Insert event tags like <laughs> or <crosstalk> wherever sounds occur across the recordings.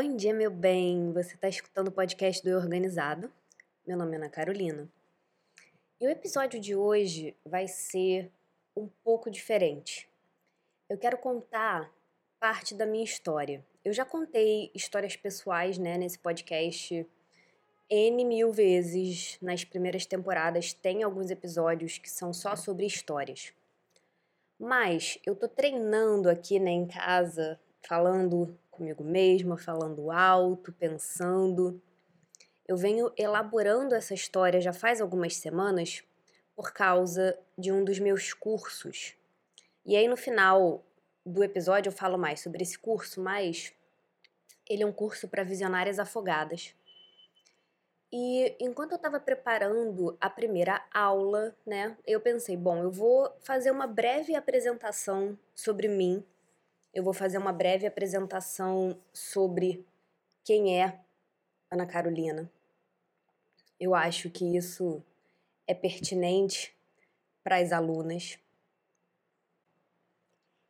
Bom dia, meu bem. Você está escutando o podcast do Eu Organizado. Meu nome é Ana Carolina. E o episódio de hoje vai ser um pouco diferente. Eu quero contar parte da minha história. Eu já contei histórias pessoais, né, nesse podcast N mil vezes nas primeiras temporadas. Tem alguns episódios que são só sobre histórias. Mas eu tô treinando aqui, né, em casa, falando comigo mesma, falando alto, pensando. Eu venho elaborando essa história já faz algumas semanas por causa de um dos meus cursos. E aí no final do episódio eu falo mais sobre esse curso, mas ele é um curso para visionárias afogadas. E enquanto eu estava preparando a primeira aula, né, eu pensei, bom, eu vou fazer uma breve apresentação sobre mim eu vou fazer uma breve apresentação sobre quem é Ana Carolina. Eu acho que isso é pertinente para as alunas.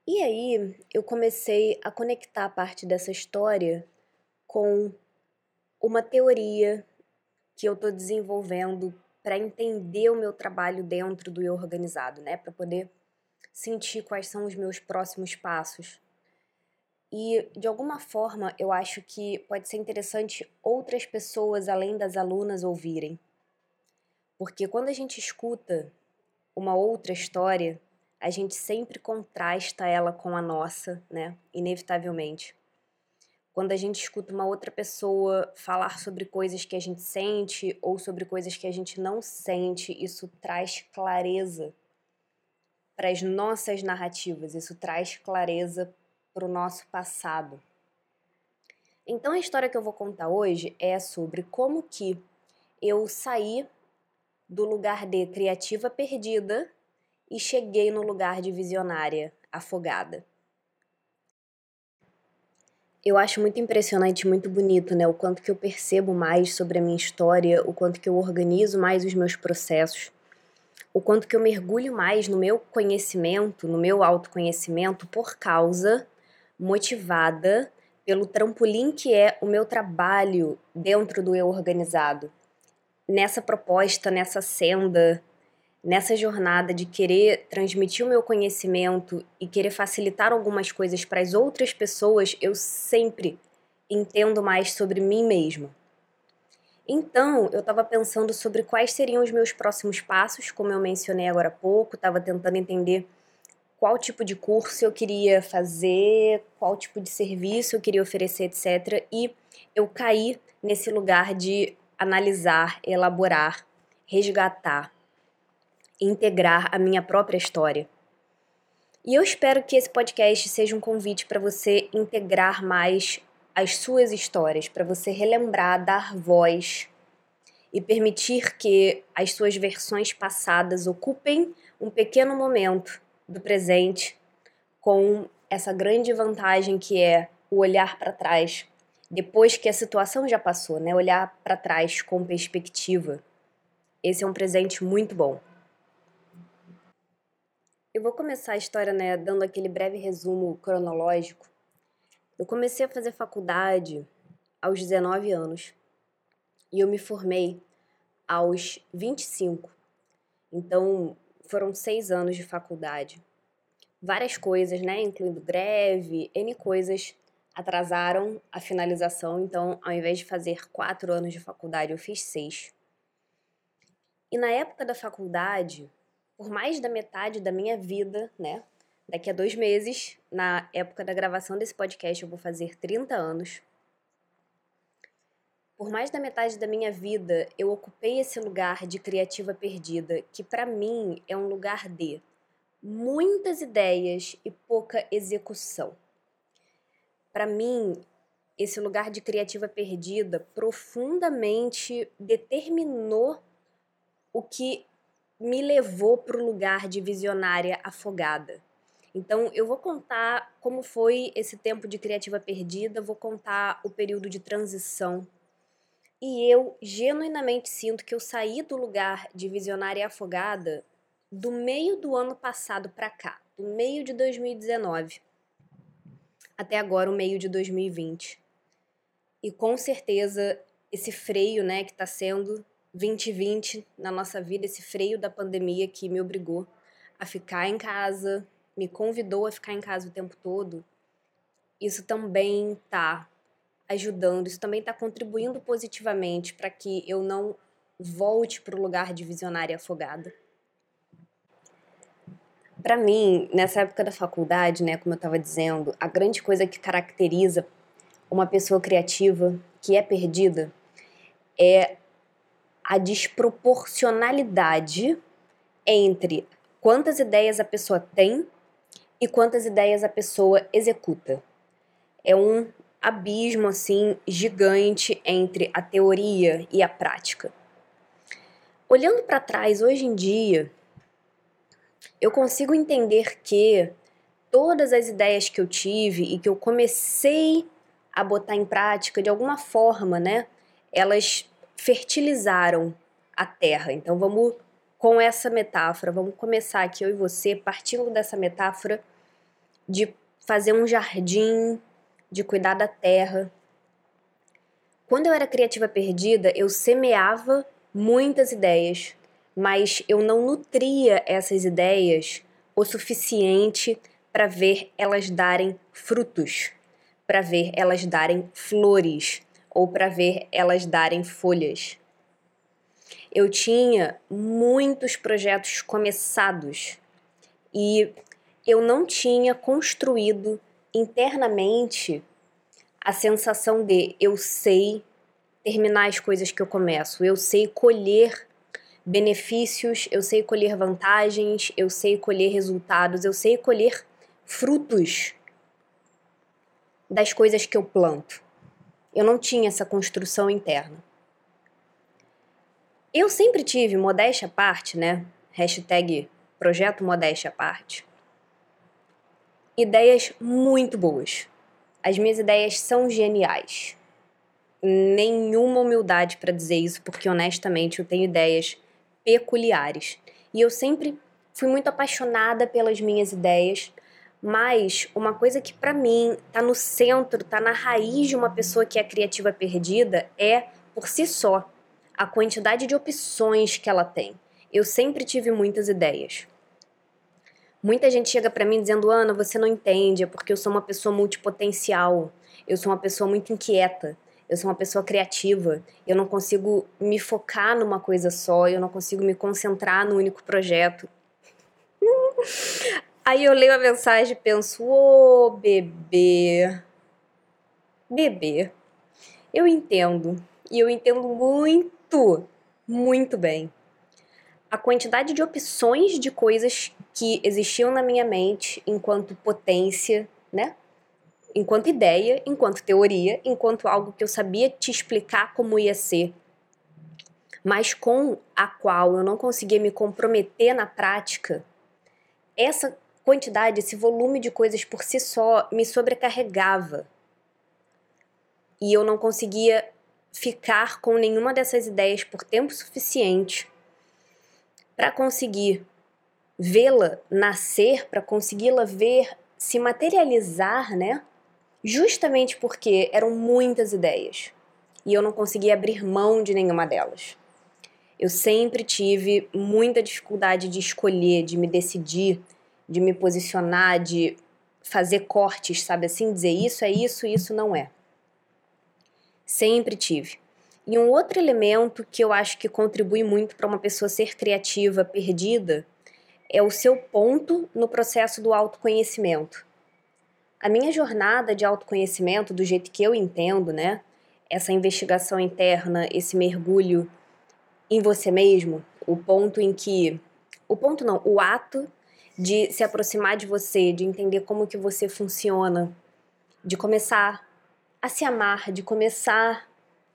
E aí eu comecei a conectar parte dessa história com uma teoria que eu estou desenvolvendo para entender o meu trabalho dentro do eu organizado, né? Para poder sentir quais são os meus próximos passos e, de alguma forma, eu acho que pode ser interessante outras pessoas além das alunas ouvirem. Porque quando a gente escuta uma outra história, a gente sempre contrasta ela com a nossa, né? Inevitavelmente. Quando a gente escuta uma outra pessoa falar sobre coisas que a gente sente ou sobre coisas que a gente não sente, isso traz clareza para as nossas narrativas, isso traz clareza para o nosso passado. Então a história que eu vou contar hoje é sobre como que eu saí do lugar de criativa perdida e cheguei no lugar de visionária afogada. Eu acho muito impressionante, muito bonito, né? O quanto que eu percebo mais sobre a minha história, o quanto que eu organizo mais os meus processos, o quanto que eu mergulho mais no meu conhecimento, no meu autoconhecimento por causa motivada pelo trampolim que é o meu trabalho dentro do eu organizado. Nessa proposta, nessa senda, nessa jornada de querer transmitir o meu conhecimento e querer facilitar algumas coisas para as outras pessoas, eu sempre entendo mais sobre mim mesma. Então, eu estava pensando sobre quais seriam os meus próximos passos, como eu mencionei agora há pouco, estava tentando entender qual tipo de curso eu queria fazer, qual tipo de serviço eu queria oferecer, etc. E eu caí nesse lugar de analisar, elaborar, resgatar, integrar a minha própria história. E eu espero que esse podcast seja um convite para você integrar mais as suas histórias, para você relembrar, dar voz e permitir que as suas versões passadas ocupem um pequeno momento do presente com essa grande vantagem que é o olhar para trás depois que a situação já passou, né? Olhar para trás com perspectiva. Esse é um presente muito bom. Eu vou começar a história, né, dando aquele breve resumo cronológico. Eu comecei a fazer faculdade aos 19 anos e eu me formei aos 25. Então, foram seis anos de faculdade. Várias coisas, né, incluindo greve, N coisas, atrasaram a finalização. Então, ao invés de fazer quatro anos de faculdade, eu fiz seis. E na época da faculdade, por mais da metade da minha vida, né, daqui a dois meses, na época da gravação desse podcast, eu vou fazer 30 anos. Por mais da metade da minha vida, eu ocupei esse lugar de criativa perdida, que para mim é um lugar de muitas ideias e pouca execução. Para mim, esse lugar de criativa perdida profundamente determinou o que me levou para o lugar de visionária afogada. Então, eu vou contar como foi esse tempo de criativa perdida, vou contar o período de transição e eu genuinamente sinto que eu saí do lugar de visionária afogada do meio do ano passado para cá, do meio de 2019 até agora o meio de 2020. E com certeza esse freio, né, que está sendo 2020 na nossa vida, esse freio da pandemia que me obrigou a ficar em casa, me convidou a ficar em casa o tempo todo, isso também está ajudando, isso também está contribuindo positivamente para que eu não volte para o lugar de visionária afogada. Para mim, nessa época da faculdade, né, como eu estava dizendo, a grande coisa que caracteriza uma pessoa criativa que é perdida é a desproporcionalidade entre quantas ideias a pessoa tem e quantas ideias a pessoa executa. É um abismo assim gigante entre a teoria e a prática. Olhando para trás hoje em dia, eu consigo entender que todas as ideias que eu tive e que eu comecei a botar em prática de alguma forma, né? Elas fertilizaram a terra. Então vamos com essa metáfora, vamos começar aqui eu e você partindo dessa metáfora de fazer um jardim, de cuidar da terra. Quando eu era criativa perdida, eu semeava muitas ideias, mas eu não nutria essas ideias o suficiente para ver elas darem frutos, para ver elas darem flores ou para ver elas darem folhas. Eu tinha muitos projetos começados e eu não tinha construído internamente a sensação de eu sei terminar as coisas que eu começo, eu sei colher benefícios, eu sei colher vantagens, eu sei colher resultados, eu sei colher frutos das coisas que eu planto. Eu não tinha essa construção interna. Eu sempre tive, modéstia à parte, né? Hashtag projeto modéstia à parte. Ideias muito boas. As minhas ideias são geniais. Nenhuma humildade para dizer isso, porque honestamente eu tenho ideias peculiares. E eu sempre fui muito apaixonada pelas minhas ideias, mas uma coisa que para mim tá no centro, tá na raiz de uma pessoa que é criativa perdida é por si só a quantidade de opções que ela tem. Eu sempre tive muitas ideias. Muita gente chega para mim dizendo: "Ana, você não entende, é porque eu sou uma pessoa multipotencial. Eu sou uma pessoa muito inquieta eu sou uma pessoa criativa, eu não consigo me focar numa coisa só, eu não consigo me concentrar no único projeto. <laughs> Aí eu leio a mensagem e penso: ô oh, bebê, bebê, eu entendo, e eu entendo muito, muito bem. A quantidade de opções de coisas que existiam na minha mente enquanto potência, né? enquanto ideia, enquanto teoria, enquanto algo que eu sabia te explicar como ia ser, mas com a qual eu não conseguia me comprometer na prática, essa quantidade, esse volume de coisas por si só me sobrecarregava. E eu não conseguia ficar com nenhuma dessas ideias por tempo suficiente para conseguir vê-la nascer, para consegui-la ver se materializar, né? justamente porque eram muitas ideias e eu não conseguia abrir mão de nenhuma delas. Eu sempre tive muita dificuldade de escolher, de me decidir, de me posicionar, de fazer cortes, sabe assim? Dizer isso é isso, isso não é. Sempre tive. E um outro elemento que eu acho que contribui muito para uma pessoa ser criativa perdida é o seu ponto no processo do autoconhecimento. A minha jornada de autoconhecimento, do jeito que eu entendo, né? Essa investigação interna, esse mergulho em você mesmo, o ponto em que. O ponto não, o ato de se aproximar de você, de entender como que você funciona, de começar a se amar, de começar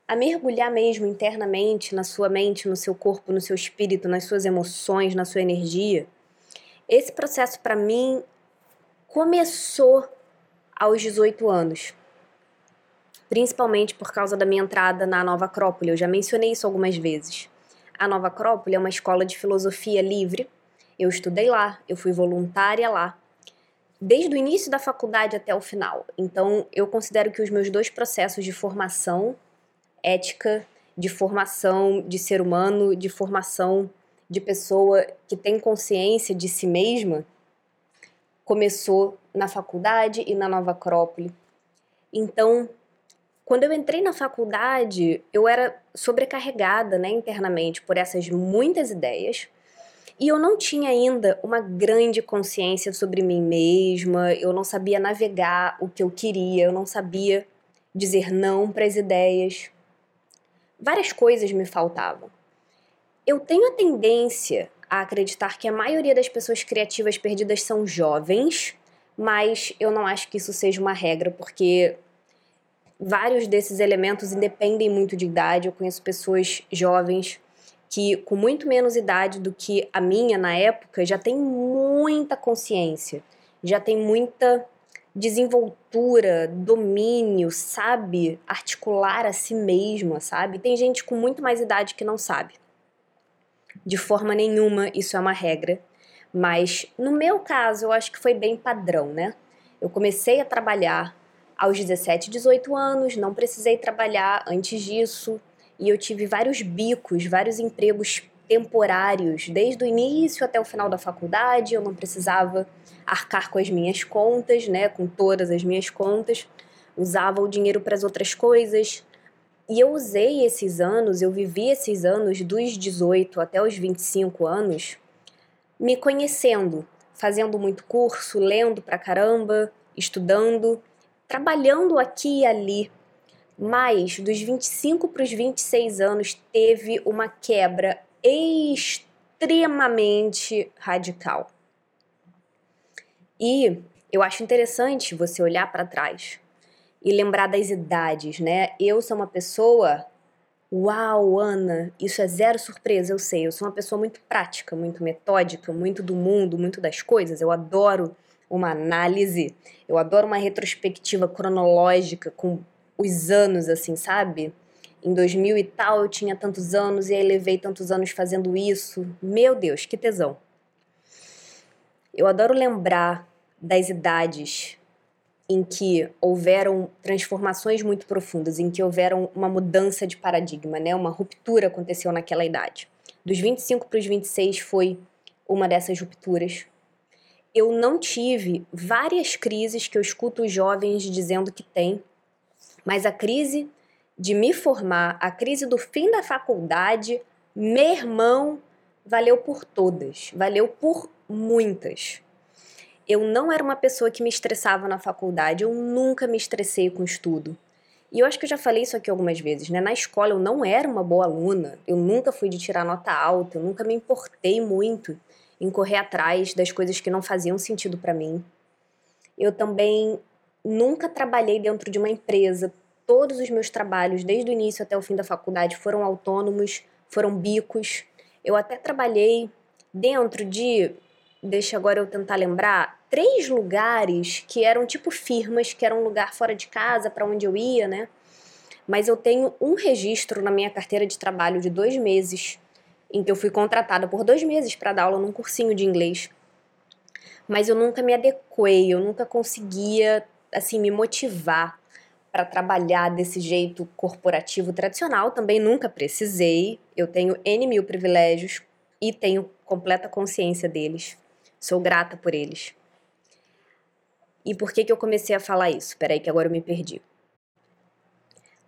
a mergulhar mesmo internamente na sua mente, no seu corpo, no seu espírito, nas suas emoções, na sua energia. Esse processo para mim começou aos 18 anos. Principalmente por causa da minha entrada na Nova Acrópole, eu já mencionei isso algumas vezes. A Nova Acrópole é uma escola de filosofia livre. Eu estudei lá, eu fui voluntária lá. desde o início da faculdade até o final. Então, eu considero que os meus dois processos de formação ética, de formação de ser humano, de formação de pessoa que tem consciência de si mesma, começou na faculdade e na Nova Acrópole. Então, quando eu entrei na faculdade, eu era sobrecarregada né, internamente por essas muitas ideias e eu não tinha ainda uma grande consciência sobre mim mesma, eu não sabia navegar o que eu queria, eu não sabia dizer não para as ideias. Várias coisas me faltavam. Eu tenho a tendência a acreditar que a maioria das pessoas criativas perdidas são jovens, mas eu não acho que isso seja uma regra, porque vários desses elementos independem muito de idade. Eu conheço pessoas jovens que, com muito menos idade do que a minha na época, já tem muita consciência, já tem muita desenvoltura, domínio, sabe articular a si mesma, sabe? Tem gente com muito mais idade que não sabe. De forma nenhuma isso é uma regra, mas no meu caso eu acho que foi bem padrão, né? Eu comecei a trabalhar aos 17, 18 anos, não precisei trabalhar antes disso, e eu tive vários bicos, vários empregos temporários, desde o início até o final da faculdade, eu não precisava arcar com as minhas contas, né, com todas as minhas contas, usava o dinheiro para as outras coisas. E eu usei esses anos, eu vivi esses anos dos 18 até os 25 anos me conhecendo, fazendo muito curso, lendo pra caramba, estudando, trabalhando aqui e ali. Mas dos 25 para os 26 anos teve uma quebra extremamente radical. E eu acho interessante você olhar para trás e lembrar das idades, né? Eu sou uma pessoa. Uau, Ana, isso é zero surpresa, eu sei. Eu sou uma pessoa muito prática, muito metódica, muito do mundo, muito das coisas. Eu adoro uma análise, eu adoro uma retrospectiva cronológica com os anos, assim, sabe? Em 2000 e tal eu tinha tantos anos e aí levei tantos anos fazendo isso. Meu Deus, que tesão. Eu adoro lembrar das idades em que houveram transformações muito profundas, em que houveram uma mudança de paradigma, né? Uma ruptura aconteceu naquela idade. Dos 25 para os 26 foi uma dessas rupturas. Eu não tive várias crises que eu escuto os jovens dizendo que tem, mas a crise de me formar, a crise do fim da faculdade, meu irmão, valeu por todas, valeu por muitas. Eu não era uma pessoa que me estressava na faculdade, eu nunca me estressei com estudo. E eu acho que eu já falei isso aqui algumas vezes, né? Na escola eu não era uma boa aluna, eu nunca fui de tirar nota alta, eu nunca me importei muito em correr atrás das coisas que não faziam sentido para mim. Eu também nunca trabalhei dentro de uma empresa. Todos os meus trabalhos, desde o início até o fim da faculdade, foram autônomos, foram bicos. Eu até trabalhei dentro de deixa agora eu tentar lembrar, três lugares que eram tipo firmas, que eram um lugar fora de casa para onde eu ia, né? Mas eu tenho um registro na minha carteira de trabalho de dois meses, em que eu fui contratada por dois meses para dar aula num cursinho de inglês. Mas eu nunca me adequei, eu nunca conseguia, assim, me motivar para trabalhar desse jeito corporativo tradicional. Também nunca precisei. Eu tenho N mil privilégios e tenho completa consciência deles. Sou grata por eles. E por que, que eu comecei a falar isso? Peraí, que agora eu me perdi.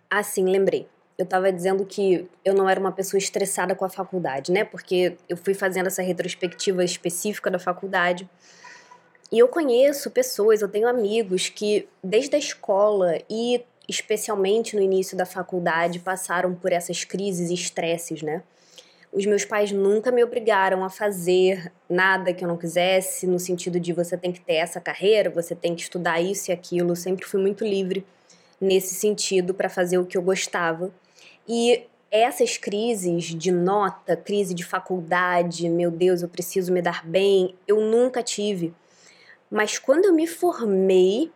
Ah, sim, lembrei. Eu estava dizendo que eu não era uma pessoa estressada com a faculdade, né? Porque eu fui fazendo essa retrospectiva específica da faculdade. E eu conheço pessoas, eu tenho amigos que, desde a escola e especialmente no início da faculdade, passaram por essas crises e estresses, né? Os meus pais nunca me obrigaram a fazer nada que eu não quisesse, no sentido de você tem que ter essa carreira, você tem que estudar isso e aquilo. Eu sempre fui muito livre nesse sentido para fazer o que eu gostava. E essas crises de nota, crise de faculdade, meu Deus, eu preciso me dar bem, eu nunca tive. Mas quando eu me formei,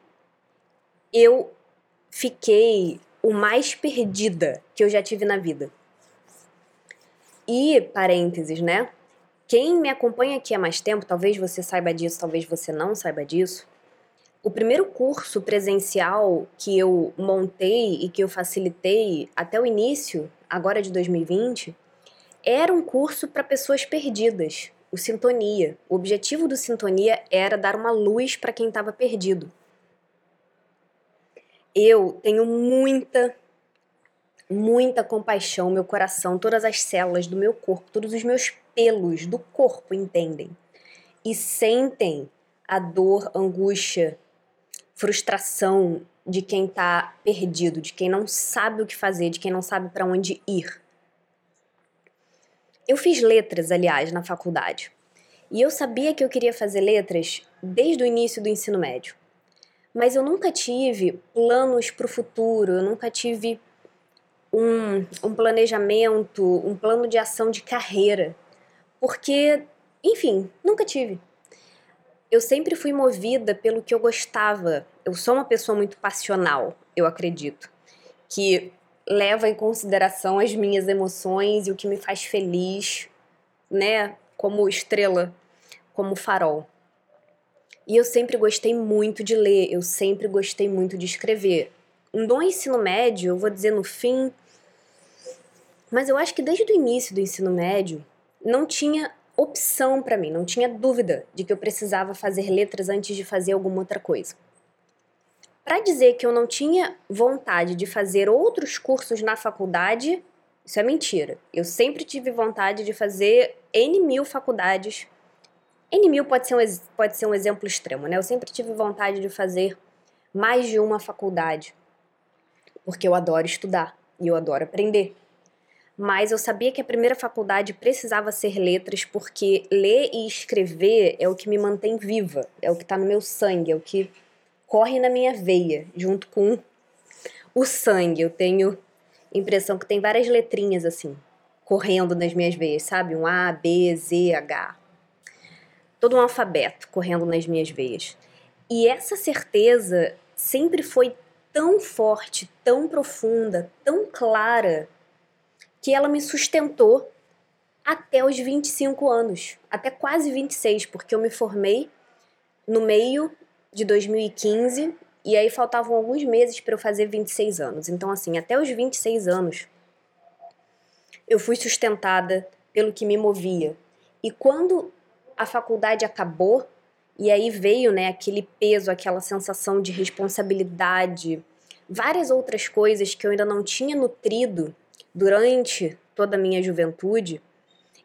eu fiquei o mais perdida que eu já tive na vida. E, parênteses, né? Quem me acompanha aqui há mais tempo, talvez você saiba disso, talvez você não saiba disso. O primeiro curso presencial que eu montei e que eu facilitei até o início, agora de 2020, era um curso para pessoas perdidas, o Sintonia. O objetivo do Sintonia era dar uma luz para quem estava perdido. Eu tenho muita, muita compaixão, meu coração, todas as células do meu corpo, todos os meus pelos do corpo entendem e sentem a dor, angústia, frustração de quem está perdido, de quem não sabe o que fazer, de quem não sabe para onde ir. Eu fiz letras, aliás, na faculdade. E eu sabia que eu queria fazer letras desde o início do ensino médio. Mas eu nunca tive planos para o futuro, eu nunca tive um, um planejamento, um plano de ação de carreira. Porque, enfim, nunca tive. Eu sempre fui movida pelo que eu gostava. Eu sou uma pessoa muito passional, eu acredito. Que leva em consideração as minhas emoções e o que me faz feliz, né? Como estrela, como farol. E eu sempre gostei muito de ler, eu sempre gostei muito de escrever. No ensino médio, eu vou dizer no fim, mas eu acho que desde o início do ensino médio não tinha opção para mim, não tinha dúvida de que eu precisava fazer letras antes de fazer alguma outra coisa. Para dizer que eu não tinha vontade de fazer outros cursos na faculdade, isso é mentira. Eu sempre tive vontade de fazer N mil faculdades N mil pode ser, um, pode ser um exemplo extremo, né? Eu sempre tive vontade de fazer mais de uma faculdade, porque eu adoro estudar e eu adoro aprender. Mas eu sabia que a primeira faculdade precisava ser letras, porque ler e escrever é o que me mantém viva, é o que está no meu sangue, é o que corre na minha veia, junto com o sangue. Eu tenho impressão que tem várias letrinhas assim, correndo nas minhas veias, sabe? Um A, B, Z, H todo um alfabeto correndo nas minhas veias. E essa certeza sempre foi tão forte, tão profunda, tão clara, que ela me sustentou até os 25 anos, até quase 26, porque eu me formei no meio de 2015 e aí faltavam alguns meses para eu fazer 26 anos. Então, assim, até os 26 anos, eu fui sustentada pelo que me movia. E quando a faculdade acabou e aí veio, né, aquele peso, aquela sensação de responsabilidade, várias outras coisas que eu ainda não tinha nutrido durante toda a minha juventude.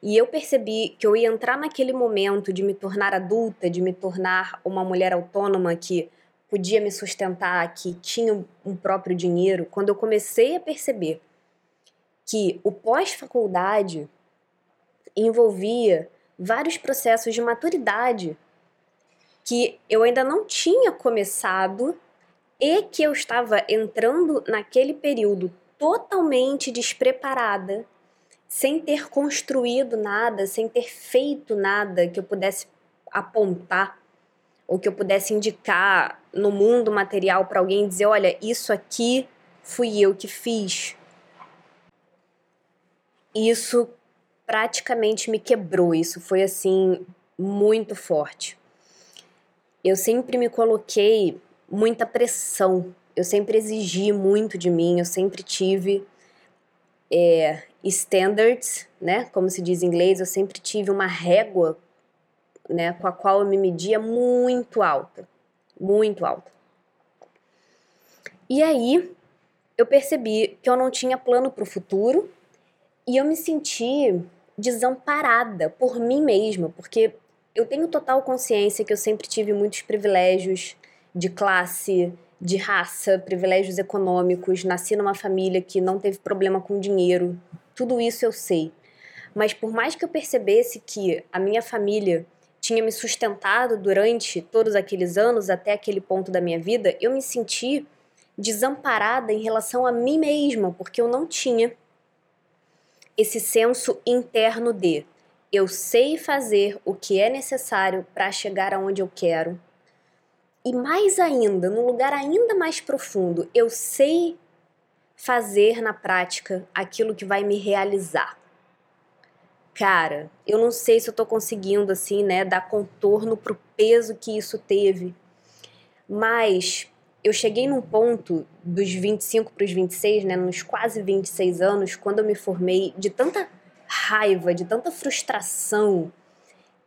E eu percebi que eu ia entrar naquele momento de me tornar adulta, de me tornar uma mulher autônoma que podia me sustentar, que tinha um próprio dinheiro, quando eu comecei a perceber que o pós-faculdade envolvia vários processos de maturidade que eu ainda não tinha começado e que eu estava entrando naquele período totalmente despreparada, sem ter construído nada, sem ter feito nada que eu pudesse apontar ou que eu pudesse indicar no mundo material para alguém dizer, olha, isso aqui fui eu que fiz. Isso praticamente me quebrou. Isso foi assim muito forte. Eu sempre me coloquei muita pressão. Eu sempre exigi muito de mim. Eu sempre tive é, standards, né? Como se diz em inglês. Eu sempre tive uma régua, né? Com a qual eu me media muito alta, muito alta. E aí eu percebi que eu não tinha plano para o futuro e eu me senti desamparada por mim mesma, porque eu tenho total consciência que eu sempre tive muitos privilégios de classe, de raça, privilégios econômicos, nasci numa família que não teve problema com dinheiro, tudo isso eu sei. Mas por mais que eu percebesse que a minha família tinha me sustentado durante todos aqueles anos, até aquele ponto da minha vida, eu me senti desamparada em relação a mim mesma, porque eu não tinha esse senso interno de eu sei fazer o que é necessário para chegar aonde eu quero. E mais ainda, num lugar ainda mais profundo, eu sei fazer na prática aquilo que vai me realizar. Cara, eu não sei se eu tô conseguindo assim, né, dar contorno pro peso que isso teve. Mas eu cheguei num ponto dos 25 para os 26, né, nos quase 26 anos, quando eu me formei, de tanta raiva, de tanta frustração,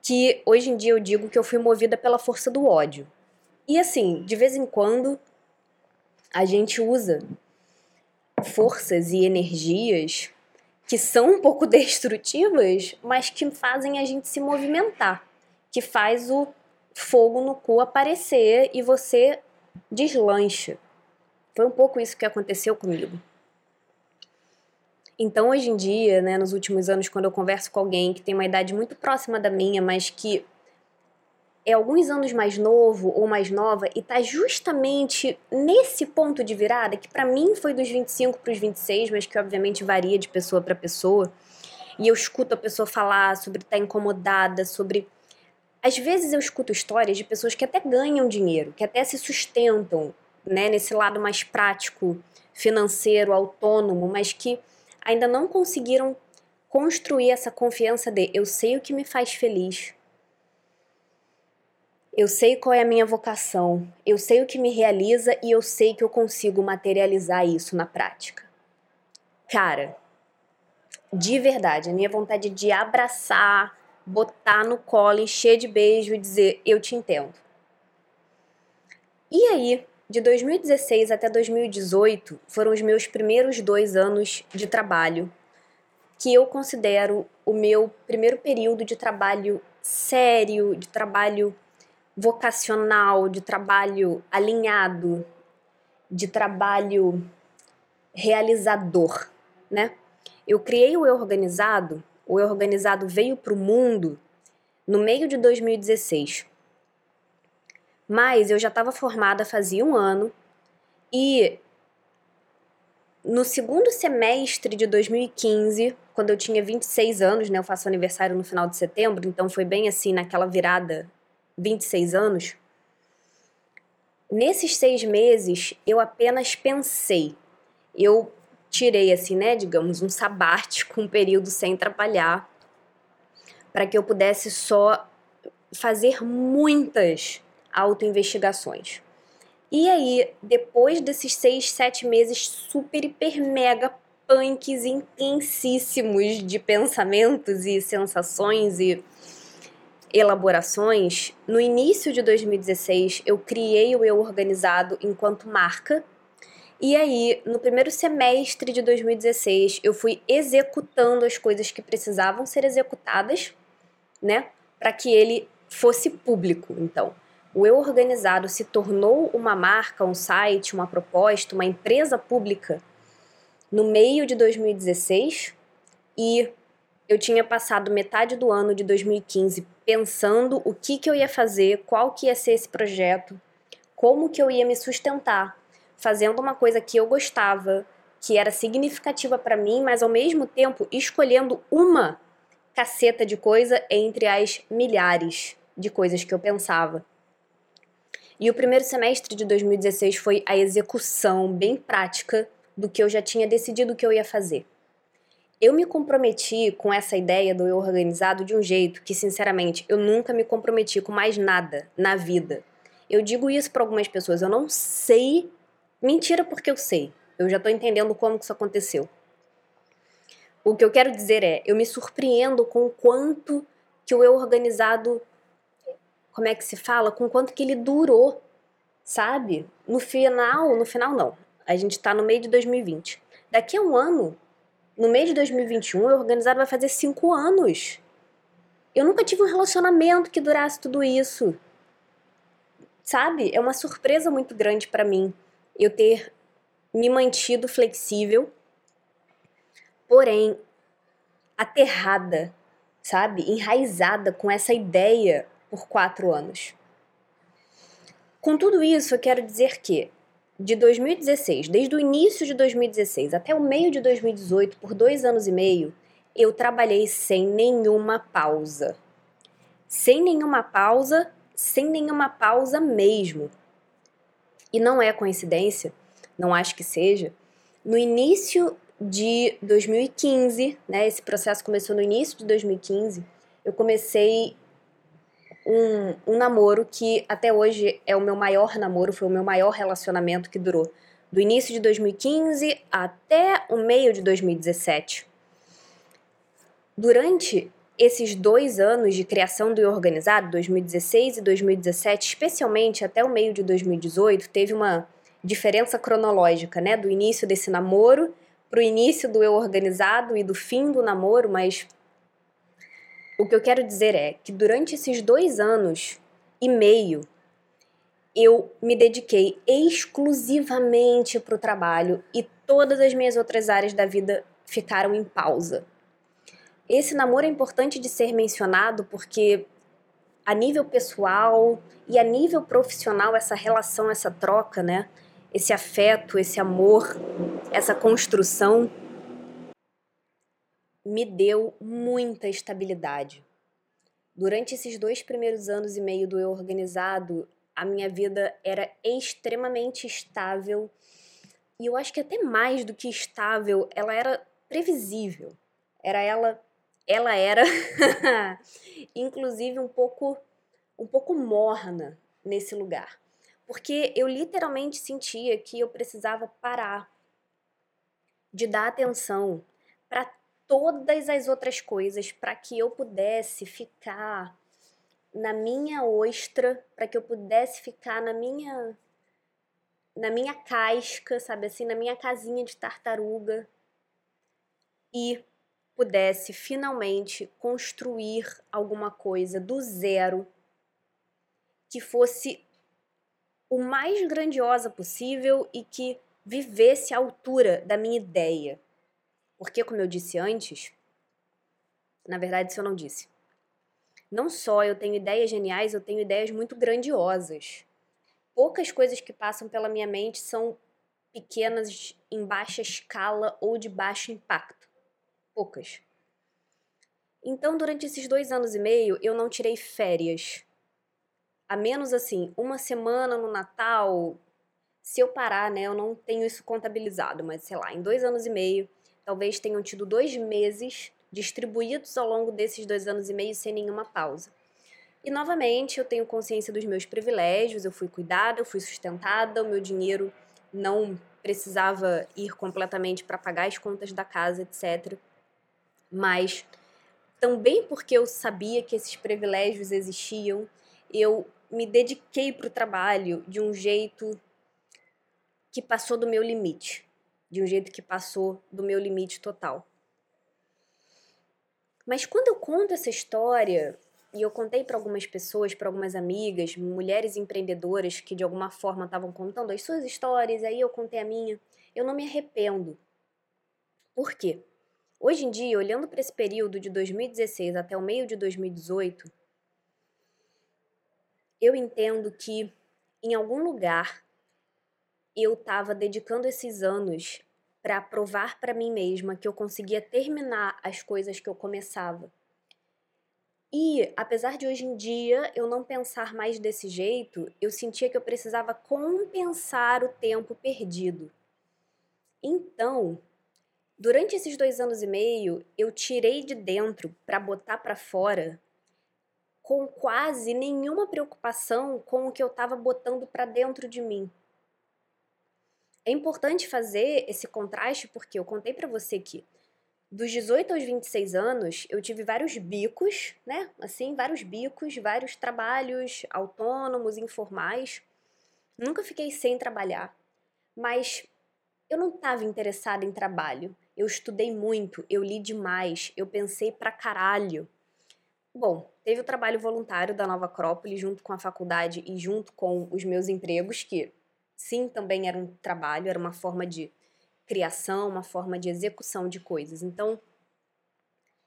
que hoje em dia eu digo que eu fui movida pela força do ódio. E assim, de vez em quando a gente usa forças e energias que são um pouco <laughs> destrutivas, mas que fazem a gente se movimentar, que faz o fogo no cu aparecer e você deslancha. Foi um pouco isso que aconteceu comigo. Então, hoje em dia, né, nos últimos anos, quando eu converso com alguém que tem uma idade muito próxima da minha, mas que é alguns anos mais novo ou mais nova e tá justamente nesse ponto de virada, que para mim foi dos 25 para os 26, mas que obviamente varia de pessoa para pessoa, e eu escuto a pessoa falar sobre estar tá incomodada, sobre. Às vezes eu escuto histórias de pessoas que até ganham dinheiro, que até se sustentam, né, nesse lado mais prático, financeiro, autônomo, mas que ainda não conseguiram construir essa confiança de eu sei o que me faz feliz. Eu sei qual é a minha vocação, eu sei o que me realiza e eu sei que eu consigo materializar isso na prática. Cara, de verdade, a minha vontade de abraçar, botar no colo, encher de beijo e dizer eu te entendo. E aí, de 2016 até 2018 foram os meus primeiros dois anos de trabalho, que eu considero o meu primeiro período de trabalho sério, de trabalho vocacional, de trabalho alinhado, de trabalho realizador, né? Eu criei o Eu Organizado, o Eu Organizado veio para o mundo no meio de 2016 mas eu já estava formada fazia um ano e no segundo semestre de 2015, quando eu tinha 26 anos, né, eu faço aniversário no final de setembro, então foi bem assim naquela virada, 26 anos. Nesses seis meses, eu apenas pensei. Eu tirei, assim, né, digamos, um sabático, um período sem trabalhar, para que eu pudesse só fazer muitas autoinvestigações. E aí, depois desses seis, sete meses super, hiper, mega punks intensíssimos de pensamentos e sensações e elaborações, no início de 2016 eu criei o Eu Organizado enquanto marca. E aí, no primeiro semestre de 2016, eu fui executando as coisas que precisavam ser executadas, né, para que ele fosse público, então o Eu Organizado se tornou uma marca, um site, uma proposta, uma empresa pública no meio de 2016 e eu tinha passado metade do ano de 2015 pensando o que, que eu ia fazer, qual que ia ser esse projeto, como que eu ia me sustentar, fazendo uma coisa que eu gostava, que era significativa para mim, mas ao mesmo tempo escolhendo uma caceta de coisa entre as milhares de coisas que eu pensava. E o primeiro semestre de 2016 foi a execução bem prática do que eu já tinha decidido que eu ia fazer. Eu me comprometi com essa ideia do eu organizado de um jeito que, sinceramente, eu nunca me comprometi com mais nada na vida. Eu digo isso para algumas pessoas, eu não sei. Mentira, porque eu sei. Eu já tô entendendo como que isso aconteceu. O que eu quero dizer é, eu me surpreendo com o quanto que o eu organizado como é que se fala, com quanto que ele durou, sabe? No final, no final não. A gente tá no meio de 2020. Daqui a um ano, no meio de 2021, o organizado vai fazer cinco anos. Eu nunca tive um relacionamento que durasse tudo isso. Sabe? É uma surpresa muito grande para mim eu ter me mantido flexível, porém aterrada, sabe? Enraizada com essa ideia por quatro anos. Com tudo isso, eu quero dizer que, de 2016, desde o início de 2016 até o meio de 2018, por dois anos e meio, eu trabalhei sem nenhuma pausa. Sem nenhuma pausa, sem nenhuma pausa mesmo. E não é coincidência, não acho que seja. No início de 2015, né, esse processo começou no início de 2015, eu comecei um, um namoro que até hoje é o meu maior namoro, foi o meu maior relacionamento que durou do início de 2015 até o meio de 2017. Durante esses dois anos de criação do Organizado, 2016 e 2017, especialmente até o meio de 2018, teve uma diferença cronológica, né? Do início desse namoro para o início do Eu Organizado e do fim do namoro, mas o que eu quero dizer é que durante esses dois anos e meio eu me dediquei exclusivamente para o trabalho e todas as minhas outras áreas da vida ficaram em pausa. Esse namoro é importante de ser mencionado porque, a nível pessoal e a nível profissional, essa relação, essa troca, né? Esse afeto, esse amor, essa construção me deu muita estabilidade. Durante esses dois primeiros anos e meio do Eu Organizado, a minha vida era extremamente estável e eu acho que até mais do que estável, ela era previsível. Era ela, ela era, <laughs> inclusive um pouco, um pouco morna nesse lugar, porque eu literalmente sentia que eu precisava parar de dar atenção para todas as outras coisas, para que eu pudesse ficar na minha ostra, para que eu pudesse ficar na minha na minha casca, sabe assim, na minha casinha de tartaruga e pudesse finalmente construir alguma coisa do zero que fosse o mais grandiosa possível e que vivesse à altura da minha ideia. Porque, como eu disse antes, na verdade, isso eu não disse. Não só eu tenho ideias geniais, eu tenho ideias muito grandiosas. Poucas coisas que passam pela minha mente são pequenas em baixa escala ou de baixo impacto. Poucas. Então, durante esses dois anos e meio, eu não tirei férias. A menos assim, uma semana no Natal. Se eu parar, né? Eu não tenho isso contabilizado, mas sei lá, em dois anos e meio, talvez tenham tido dois meses distribuídos ao longo desses dois anos e meio sem nenhuma pausa. E novamente eu tenho consciência dos meus privilégios, eu fui cuidada, eu fui sustentada, o meu dinheiro não precisava ir completamente para pagar as contas da casa, etc. Mas também porque eu sabia que esses privilégios existiam, eu me dediquei para o trabalho de um jeito que passou do meu limite, de um jeito que passou do meu limite total. Mas quando eu conto essa história, e eu contei para algumas pessoas, para algumas amigas, mulheres empreendedoras que de alguma forma estavam contando as suas histórias, aí eu contei a minha, eu não me arrependo. Por quê? Hoje em dia, olhando para esse período de 2016 até o meio de 2018, eu entendo que em algum lugar eu estava dedicando esses anos para provar para mim mesma que eu conseguia terminar as coisas que eu começava. E, apesar de hoje em dia eu não pensar mais desse jeito, eu sentia que eu precisava compensar o tempo perdido. Então, durante esses dois anos e meio, eu tirei de dentro para botar para fora com quase nenhuma preocupação com o que eu estava botando para dentro de mim. É importante fazer esse contraste porque eu contei para você que dos 18 aos 26 anos, eu tive vários bicos, né? Assim, vários bicos, vários trabalhos autônomos, informais. Nunca fiquei sem trabalhar, mas eu não estava interessada em trabalho. Eu estudei muito, eu li demais, eu pensei pra caralho. Bom, teve o trabalho voluntário da Nova Acrópole junto com a faculdade e junto com os meus empregos, que sim, também era um trabalho, era uma forma de criação, uma forma de execução de coisas. Então,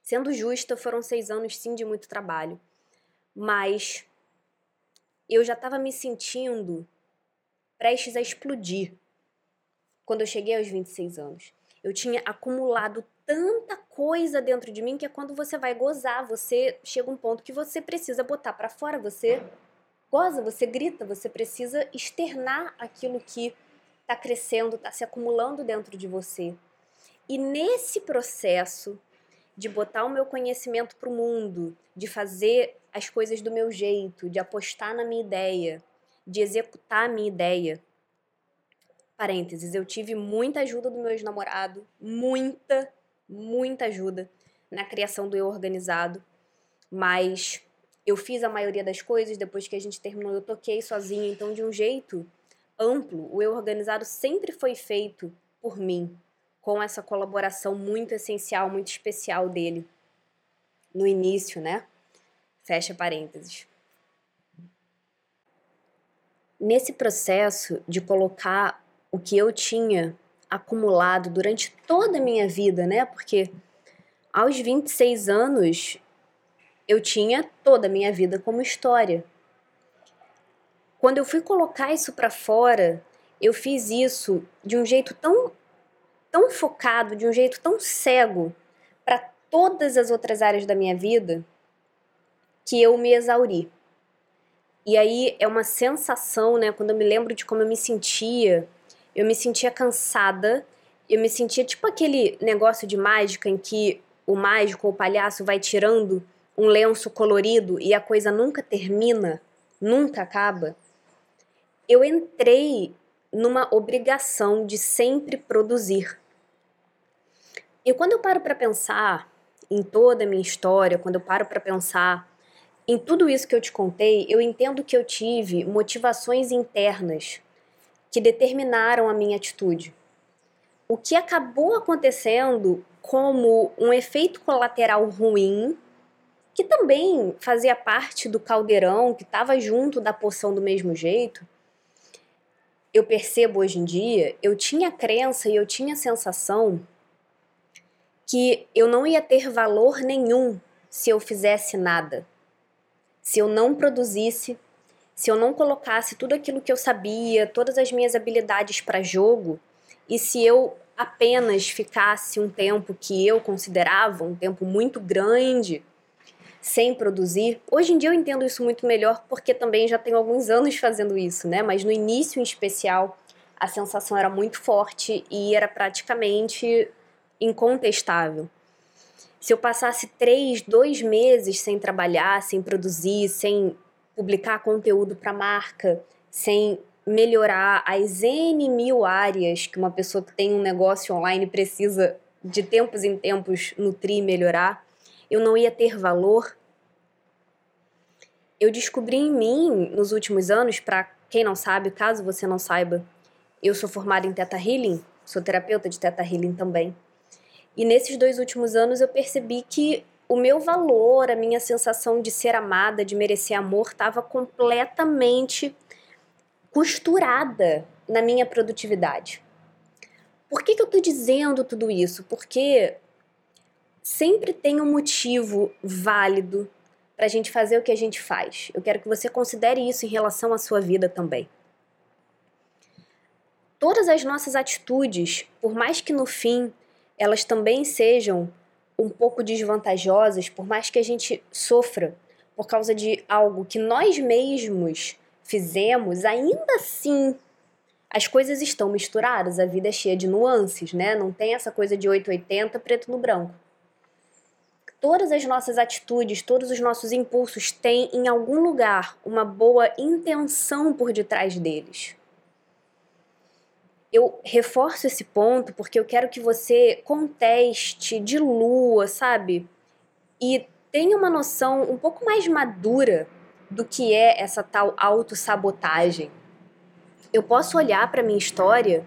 sendo justa, foram seis anos sim de muito trabalho, mas eu já estava me sentindo prestes a explodir quando eu cheguei aos 26 anos. Eu tinha acumulado tanta coisa dentro de mim que é quando você vai gozar, você chega um ponto que você precisa botar para fora, você goza, você grita, você precisa externar aquilo que está crescendo, está se acumulando dentro de você. E nesse processo de botar o meu conhecimento para o mundo, de fazer as coisas do meu jeito, de apostar na minha ideia, de executar a minha ideia. Parênteses, eu tive muita ajuda do meu ex-namorado, muita, muita ajuda na criação do eu organizado, mas eu fiz a maioria das coisas depois que a gente terminou, eu toquei sozinha, então de um jeito amplo, o eu organizado sempre foi feito por mim, com essa colaboração muito essencial, muito especial dele no início, né? Fecha parênteses. Nesse processo de colocar o que eu tinha acumulado durante toda a minha vida, né? Porque aos 26 anos eu tinha toda a minha vida como história. Quando eu fui colocar isso para fora, eu fiz isso de um jeito tão tão focado, de um jeito tão cego para todas as outras áreas da minha vida, que eu me exauri. E aí é uma sensação, né, quando eu me lembro de como eu me sentia, eu me sentia cansada, eu me sentia tipo aquele negócio de mágica em que o mágico ou o palhaço vai tirando um lenço colorido e a coisa nunca termina, nunca acaba. Eu entrei numa obrigação de sempre produzir. E quando eu paro para pensar em toda a minha história, quando eu paro para pensar em tudo isso que eu te contei, eu entendo que eu tive motivações internas que determinaram a minha atitude. O que acabou acontecendo como um efeito colateral ruim, que também fazia parte do caldeirão, que estava junto da poção do mesmo jeito, eu percebo hoje em dia, eu tinha crença e eu tinha sensação que eu não ia ter valor nenhum se eu fizesse nada. Se eu não produzisse, se eu não colocasse tudo aquilo que eu sabia, todas as minhas habilidades para jogo, e se eu apenas ficasse um tempo que eu considerava um tempo muito grande sem produzir. Hoje em dia eu entendo isso muito melhor porque também já tenho alguns anos fazendo isso, né? Mas no início em especial a sensação era muito forte e era praticamente incontestável. Se eu passasse três, dois meses sem trabalhar, sem produzir, sem publicar conteúdo para marca, sem melhorar as N mil áreas que uma pessoa que tem um negócio online precisa de tempos em tempos nutrir e melhorar, eu não ia ter valor. Eu descobri em mim nos últimos anos, para quem não sabe, caso você não saiba, eu sou formada em Teta Healing, sou terapeuta de Teta Healing também. E nesses dois últimos anos eu percebi que o meu valor, a minha sensação de ser amada, de merecer amor, estava completamente costurada na minha produtividade. Por que, que eu estou dizendo tudo isso? Porque sempre tem um motivo válido para a gente fazer o que a gente faz. Eu quero que você considere isso em relação à sua vida também. Todas as nossas atitudes, por mais que no fim elas também sejam um pouco desvantajosas, por mais que a gente sofra por causa de algo que nós mesmos fizemos, ainda assim as coisas estão misturadas, a vida é cheia de nuances, né? Não tem essa coisa de 880 preto no branco. Todas as nossas atitudes, todos os nossos impulsos têm em algum lugar uma boa intenção por detrás deles eu reforço esse ponto porque eu quero que você conteste, dilua, sabe? E tenha uma noção um pouco mais madura do que é essa tal autossabotagem. Eu posso olhar para minha história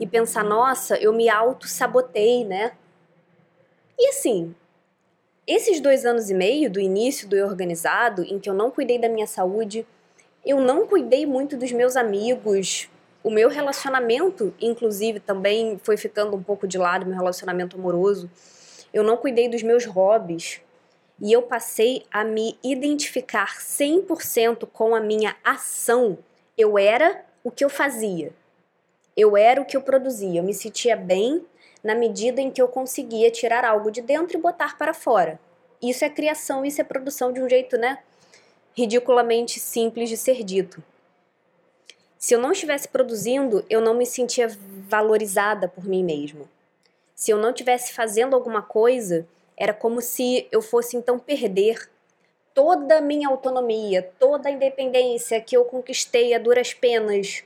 e pensar, nossa, eu me auto-sabotei, né? E assim, esses dois anos e meio do início do Organizado, em que eu não cuidei da minha saúde, eu não cuidei muito dos meus amigos, o meu relacionamento, inclusive, também foi ficando um pouco de lado, meu relacionamento amoroso. Eu não cuidei dos meus hobbies. E eu passei a me identificar 100% com a minha ação. Eu era o que eu fazia. Eu era o que eu produzia. Eu me sentia bem na medida em que eu conseguia tirar algo de dentro e botar para fora. Isso é criação, isso é produção de um jeito, né? Ridiculamente simples de ser dito. Se eu não estivesse produzindo, eu não me sentia valorizada por mim mesma. Se eu não estivesse fazendo alguma coisa, era como se eu fosse então perder toda a minha autonomia, toda a independência que eu conquistei a duras penas,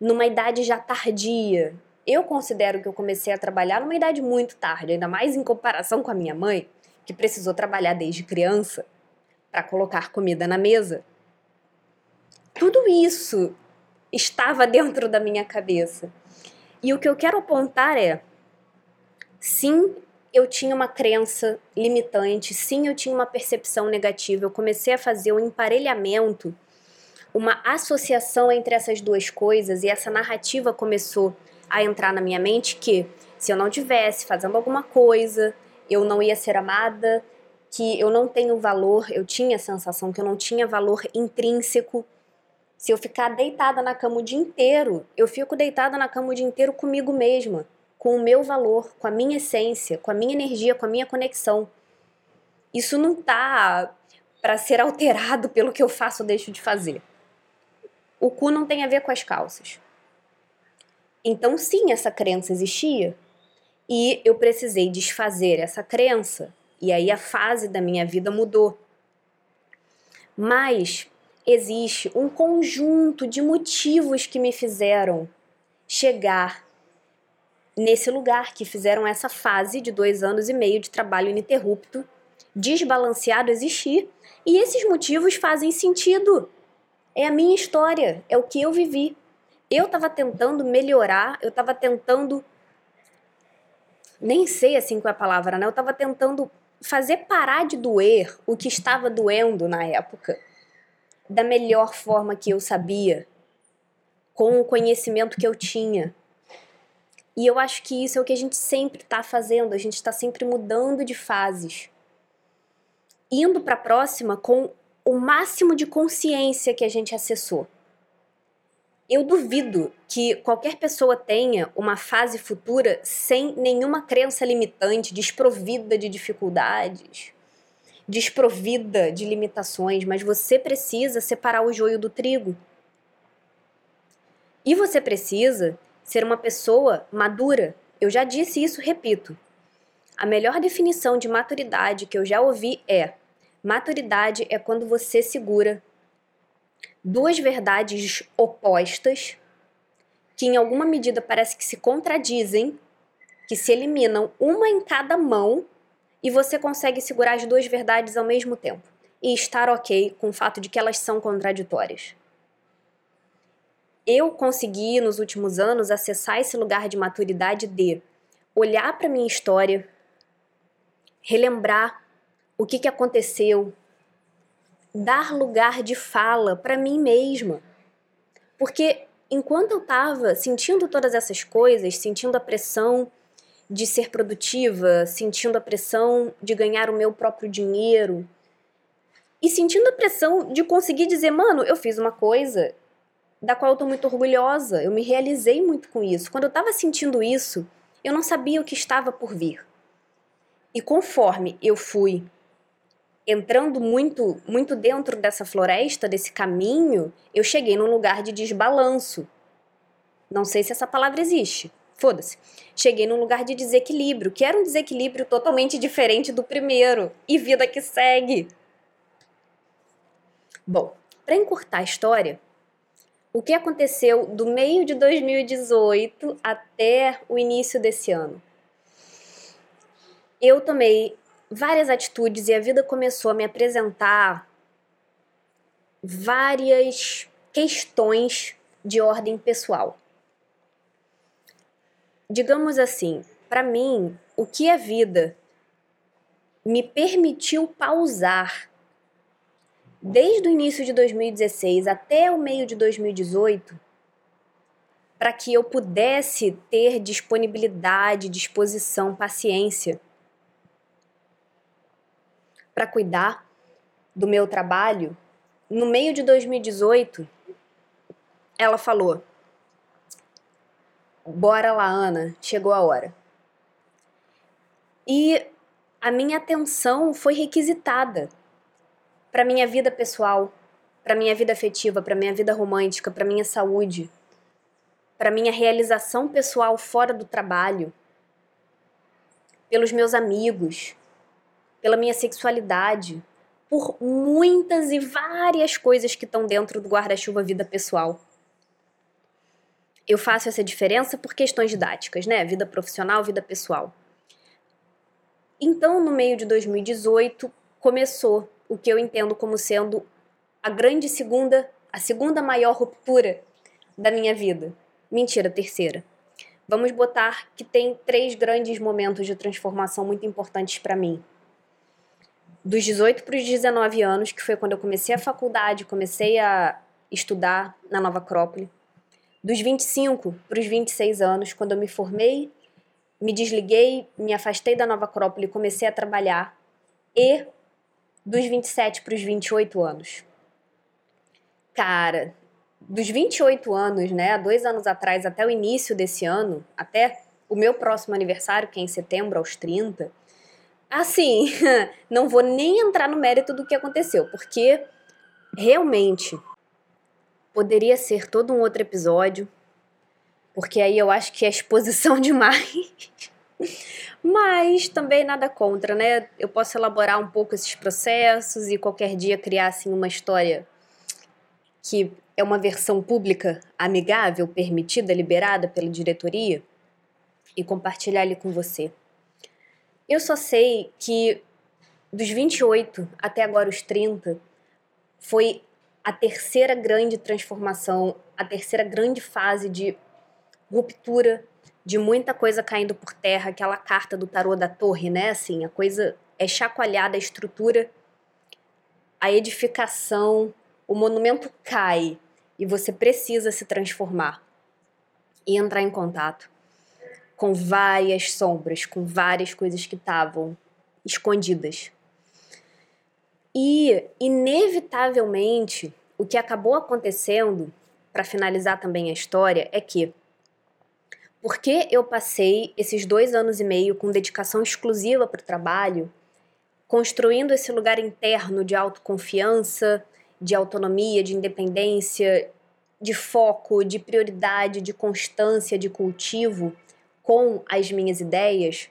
numa idade já tardia. Eu considero que eu comecei a trabalhar numa idade muito tarde, ainda mais em comparação com a minha mãe, que precisou trabalhar desde criança para colocar comida na mesa. Tudo isso estava dentro da minha cabeça. E o que eu quero apontar é: sim, eu tinha uma crença limitante, sim, eu tinha uma percepção negativa. Eu comecei a fazer um emparelhamento, uma associação entre essas duas coisas, e essa narrativa começou a entrar na minha mente que se eu não tivesse fazendo alguma coisa, eu não ia ser amada, que eu não tenho valor, eu tinha a sensação que eu não tinha valor intrínseco. Se eu ficar deitada na cama o dia inteiro, eu fico deitada na cama o dia inteiro comigo mesma com o meu valor, com a minha essência, com a minha energia, com a minha conexão. Isso não tá para ser alterado pelo que eu faço ou deixo de fazer. O cu não tem a ver com as calças. Então, sim, essa crença existia e eu precisei desfazer essa crença. E aí a fase da minha vida mudou. Mas existe um conjunto de motivos que me fizeram chegar nesse lugar, que fizeram essa fase de dois anos e meio de trabalho ininterrupto, desbalanceado existir. E esses motivos fazem sentido. É a minha história, é o que eu vivi. Eu estava tentando melhorar, eu estava tentando. Nem sei assim qual é a palavra, né? Eu estava tentando fazer parar de doer o que estava doendo na época da melhor forma que eu sabia, com o conhecimento que eu tinha. E eu acho que isso é o que a gente sempre está fazendo, a gente está sempre mudando de fases. Indo para a próxima com o máximo de consciência que a gente acessou. Eu duvido que qualquer pessoa tenha uma fase futura sem nenhuma crença limitante, desprovida de dificuldades, desprovida de limitações, mas você precisa separar o joio do trigo. E você precisa ser uma pessoa madura. Eu já disse isso, repito. A melhor definição de maturidade que eu já ouvi é: maturidade é quando você segura duas verdades opostas que em alguma medida parece que se contradizem, que se eliminam uma em cada mão e você consegue segurar as duas verdades ao mesmo tempo e estar ok com o fato de que elas são contraditórias. Eu consegui nos últimos anos acessar esse lugar de maturidade de olhar para minha história, relembrar o que, que aconteceu, dar lugar de fala para mim mesma. Porque enquanto eu estava sentindo todas essas coisas, sentindo a pressão de ser produtiva, sentindo a pressão de ganhar o meu próprio dinheiro e sentindo a pressão de conseguir dizer, mano, eu fiz uma coisa da qual eu tô muito orgulhosa. Eu me realizei muito com isso. Quando eu estava sentindo isso, eu não sabia o que estava por vir. E conforme eu fui entrando muito, muito dentro dessa floresta, desse caminho, eu cheguei num lugar de desbalanço. Não sei se essa palavra existe. Foda-se. Cheguei num lugar de desequilíbrio, que era um desequilíbrio totalmente diferente do primeiro. E vida que segue. Bom, para encurtar a história, o que aconteceu do meio de 2018 até o início desse ano? Eu tomei várias atitudes e a vida começou a me apresentar várias questões de ordem pessoal. Digamos assim, para mim, o que a vida me permitiu pausar desde o início de 2016 até o meio de 2018 para que eu pudesse ter disponibilidade, disposição, paciência para cuidar do meu trabalho. No meio de 2018, ela falou: Bora lá, Ana, chegou a hora. E a minha atenção foi requisitada para minha vida pessoal, para minha vida afetiva, para minha vida romântica, para minha saúde, para minha realização pessoal fora do trabalho, pelos meus amigos, pela minha sexualidade, por muitas e várias coisas que estão dentro do guarda-chuva vida pessoal. Eu faço essa diferença por questões didáticas, né? Vida profissional, vida pessoal. Então, no meio de 2018, começou o que eu entendo como sendo a grande segunda, a segunda maior ruptura da minha vida. Mentira, terceira. Vamos botar que tem três grandes momentos de transformação muito importantes para mim. Dos 18 para os 19 anos, que foi quando eu comecei a faculdade, comecei a estudar na Nova Acrópole. Dos 25 para os 26 anos, quando eu me formei, me desliguei, me afastei da Nova Acrópole, comecei a trabalhar. E dos 27 para os 28 anos. Cara, dos 28 anos, né, dois anos atrás, até o início desse ano, até o meu próximo aniversário, que é em setembro, aos 30, assim, <laughs> não vou nem entrar no mérito do que aconteceu, porque realmente poderia ser todo um outro episódio, porque aí eu acho que é exposição <laughs> demais. Mas também nada contra, né? Eu posso elaborar um pouco esses processos e qualquer dia criar assim uma história que é uma versão pública amigável, permitida, liberada pela diretoria e compartilhar ali com você. Eu só sei que dos 28 até agora os 30 foi a terceira grande transformação, a terceira grande fase de ruptura de muita coisa caindo por terra, aquela carta do tarô da torre, né? Assim, a coisa é chacoalhada, a estrutura, a edificação, o monumento cai e você precisa se transformar e entrar em contato com várias sombras, com várias coisas que estavam escondidas. E, inevitavelmente, o que acabou acontecendo, para finalizar também a história, é que porque eu passei esses dois anos e meio com dedicação exclusiva para o trabalho, construindo esse lugar interno de autoconfiança, de autonomia, de independência, de foco, de prioridade, de constância, de cultivo com as minhas ideias,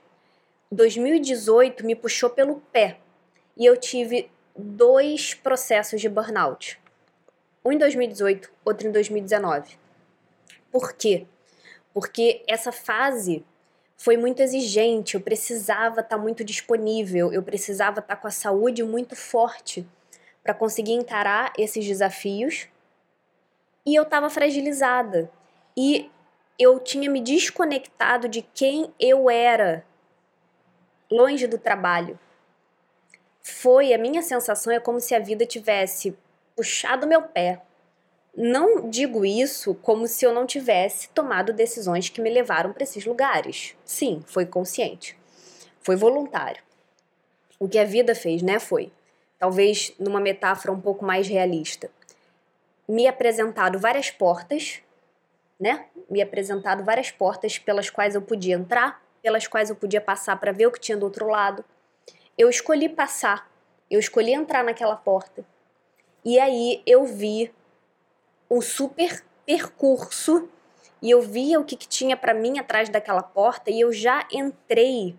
2018 me puxou pelo pé e eu tive dois processos de burnout. Um em 2018, outro em 2019. Por quê? porque essa fase foi muito exigente, eu precisava estar tá muito disponível, eu precisava estar tá com a saúde muito forte para conseguir encarar esses desafios. E eu estava fragilizada. E eu tinha me desconectado de quem eu era, longe do trabalho. Foi a minha sensação é como se a vida tivesse puxado meu pé, não digo isso como se eu não tivesse tomado decisões que me levaram para esses lugares. Sim, foi consciente. Foi voluntário. O que a vida fez, né, foi, talvez numa metáfora um pouco mais realista, me apresentado várias portas, né? Me apresentado várias portas pelas quais eu podia entrar, pelas quais eu podia passar para ver o que tinha do outro lado. Eu escolhi passar, eu escolhi entrar naquela porta. E aí eu vi um super percurso e eu via o que, que tinha para mim atrás daquela porta e eu já entrei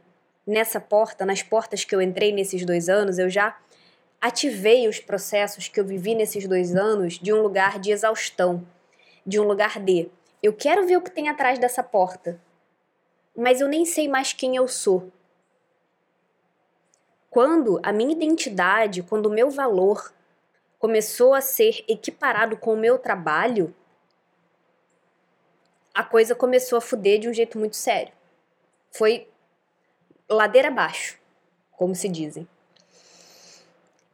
nessa porta, nas portas que eu entrei nesses dois anos, eu já ativei os processos que eu vivi nesses dois anos de um lugar de exaustão, de um lugar de eu quero ver o que tem atrás dessa porta, mas eu nem sei mais quem eu sou. Quando a minha identidade, quando o meu valor começou a ser equiparado com o meu trabalho, a coisa começou a fuder de um jeito muito sério. Foi ladeira abaixo, como se dizem.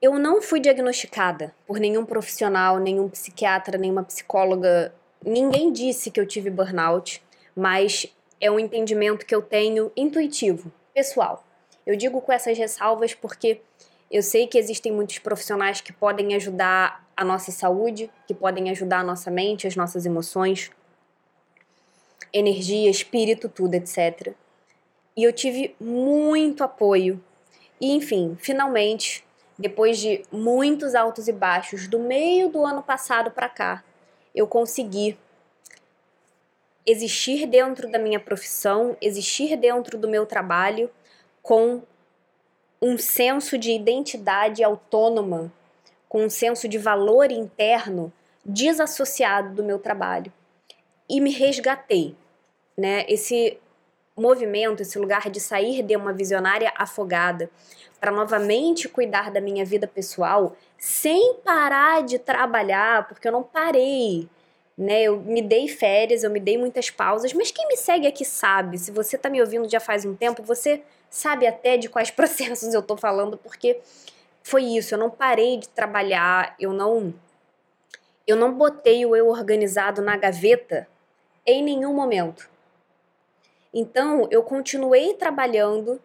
Eu não fui diagnosticada por nenhum profissional, nenhum psiquiatra, nenhuma psicóloga. Ninguém disse que eu tive burnout, mas é um entendimento que eu tenho intuitivo, pessoal. Eu digo com essas ressalvas porque eu sei que existem muitos profissionais que podem ajudar a nossa saúde, que podem ajudar a nossa mente, as nossas emoções, energia, espírito, tudo, etc. E eu tive muito apoio. E enfim, finalmente, depois de muitos altos e baixos, do meio do ano passado para cá, eu consegui existir dentro da minha profissão, existir dentro do meu trabalho com um senso de identidade autônoma, com um senso de valor interno desassociado do meu trabalho. E me resgatei, né? Esse movimento, esse lugar de sair de uma visionária afogada para novamente cuidar da minha vida pessoal sem parar de trabalhar, porque eu não parei, né? Eu me dei férias, eu me dei muitas pausas, mas quem me segue aqui sabe, se você tá me ouvindo já faz um tempo, você sabe até de quais <laughs> processos eu tô falando, porque foi isso, eu não parei de trabalhar, eu não eu não botei o eu organizado na gaveta em nenhum momento. Então, eu continuei trabalhando,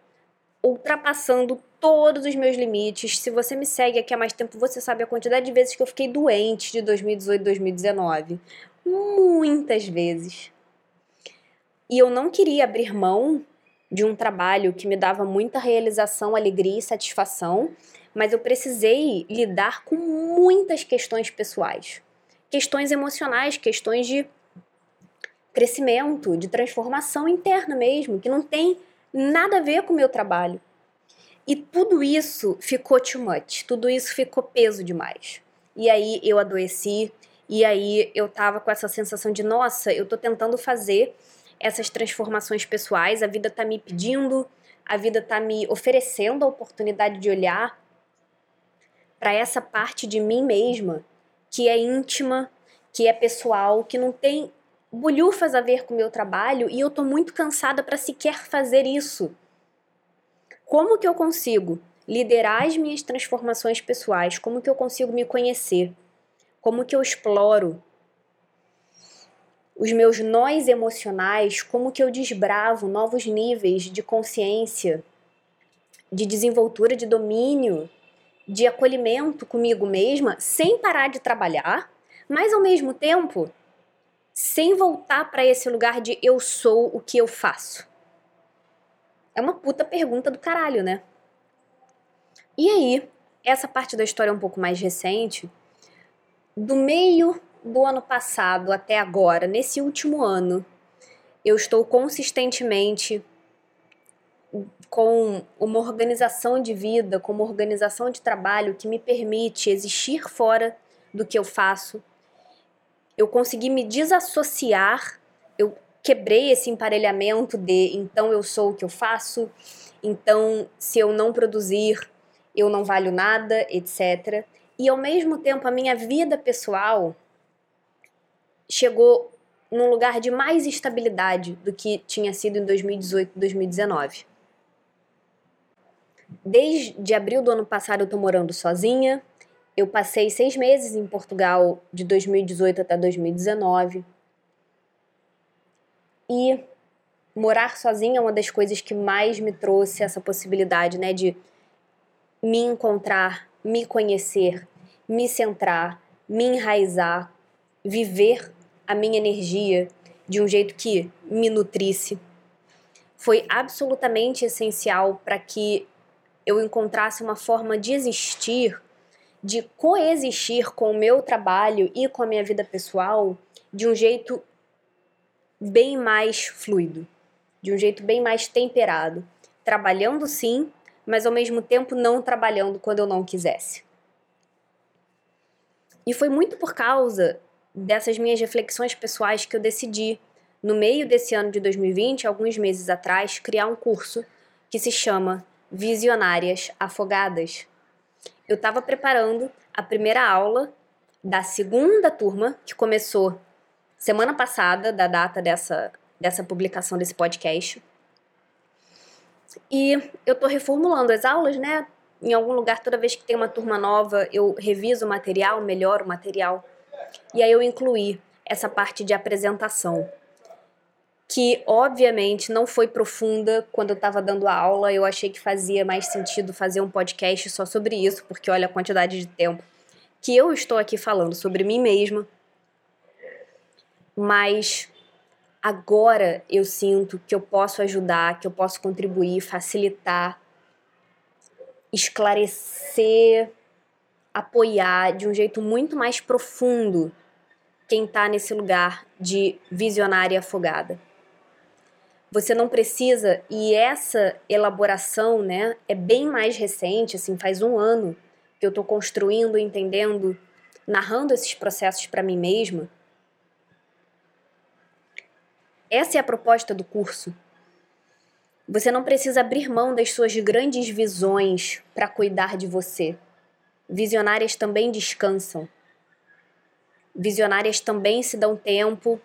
ultrapassando todos os meus limites. Se você me segue aqui há mais tempo, você sabe a quantidade de vezes que eu fiquei doente de 2018 2019. Muitas vezes. E eu não queria abrir mão de um trabalho que me dava muita realização, alegria e satisfação, mas eu precisei lidar com muitas questões pessoais, questões emocionais, questões de crescimento, de transformação interna mesmo, que não tem nada a ver com o meu trabalho. E tudo isso ficou too much, tudo isso ficou peso demais. E aí eu adoeci, e aí eu tava com essa sensação de, nossa, eu tô tentando fazer essas transformações pessoais, a vida tá me pedindo, a vida tá me oferecendo a oportunidade de olhar para essa parte de mim mesma que é íntima, que é pessoal, que não tem bulhufas a ver com o meu trabalho e eu tô muito cansada para sequer fazer isso. Como que eu consigo liderar as minhas transformações pessoais? Como que eu consigo me conhecer? Como que eu exploro os meus nós emocionais? Como que eu desbravo novos níveis de consciência, de desenvoltura, de domínio, de acolhimento comigo mesma, sem parar de trabalhar, mas ao mesmo tempo sem voltar para esse lugar de eu sou o que eu faço? É uma puta pergunta do caralho, né? E aí, essa parte da história é um pouco mais recente. Do meio do ano passado até agora, nesse último ano, eu estou consistentemente com uma organização de vida, com uma organização de trabalho que me permite existir fora do que eu faço. Eu consegui me desassociar, eu quebrei esse emparelhamento de então eu sou o que eu faço, então se eu não produzir, eu não valho nada, etc. E ao mesmo tempo a minha vida pessoal chegou num lugar de mais estabilidade do que tinha sido em 2018, 2019. Desde abril do ano passado eu tô morando sozinha. Eu passei seis meses em Portugal de 2018 até 2019. E morar sozinha é uma das coisas que mais me trouxe essa possibilidade, né, de me encontrar, me conhecer, me centrar, me enraizar, viver a minha energia de um jeito que me nutrisse. Foi absolutamente essencial para que eu encontrasse uma forma de existir, de coexistir com o meu trabalho e com a minha vida pessoal de um jeito bem mais fluido, de um jeito bem mais temperado, trabalhando sim, mas ao mesmo tempo não trabalhando quando eu não quisesse. E foi muito por causa dessas minhas reflexões pessoais que eu decidi, no meio desse ano de 2020, alguns meses atrás, criar um curso que se chama Visionárias Afogadas. Eu estava preparando a primeira aula da segunda turma, que começou semana passada, da data dessa, dessa publicação desse podcast. E eu tô reformulando as aulas, né? Em algum lugar, toda vez que tem uma turma nova, eu reviso o material, melhoro o material. E aí eu incluí essa parte de apresentação, que obviamente não foi profunda quando eu estava dando a aula. Eu achei que fazia mais sentido fazer um podcast só sobre isso, porque olha a quantidade de tempo que eu estou aqui falando sobre mim mesma, mas agora eu sinto que eu posso ajudar, que eu posso contribuir, facilitar, esclarecer, apoiar de um jeito muito mais profundo quem está nesse lugar de visionária afogada. Você não precisa, e essa elaboração, né, é bem mais recente, assim, faz um ano que eu estou construindo, entendendo, narrando esses processos para mim mesma. Essa é a proposta do curso. Você não precisa abrir mão das suas grandes visões para cuidar de você. Visionárias também descansam. Visionárias também se dão tempo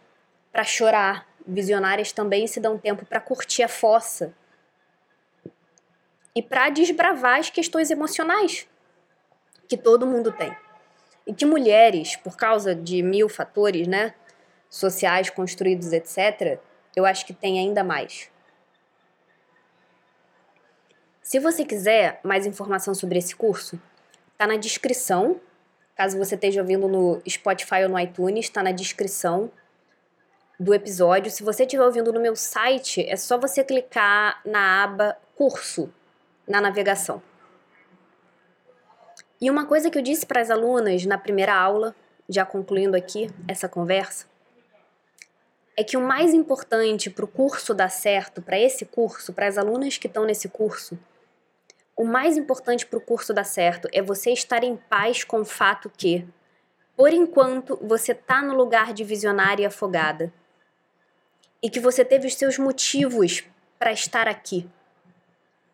para chorar. Visionárias também se dão tempo para curtir a fossa e para desbravar as questões emocionais que todo mundo tem. E que mulheres, por causa de mil fatores, né, sociais construídos, etc., eu acho que tem ainda mais. Se você quiser mais informação sobre esse curso, está na descrição. Caso você esteja ouvindo no Spotify ou no iTunes, está na descrição do episódio. Se você estiver ouvindo no meu site, é só você clicar na aba curso na navegação. E uma coisa que eu disse para as alunas na primeira aula, já concluindo aqui essa conversa, é que o mais importante para o curso dar certo, para esse curso, para as alunas que estão nesse curso, o mais importante para o curso dar certo é você estar em paz com o fato que, por enquanto, você está no lugar de visionária e afogada. E que você teve os seus motivos para estar aqui.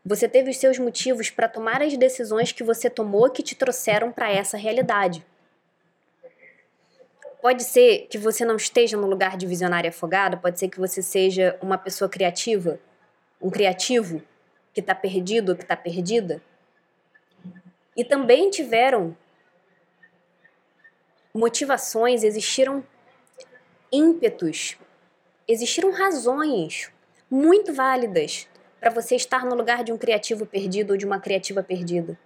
Você teve os seus motivos para tomar as decisões que você tomou que te trouxeram para essa realidade. Pode ser que você não esteja no lugar de visionária afogada, pode ser que você seja uma pessoa criativa, um criativo que está perdido que está perdida. E também tiveram motivações, existiram ímpetos, existiram razões muito válidas para você estar no lugar de um criativo perdido ou de uma criativa perdida.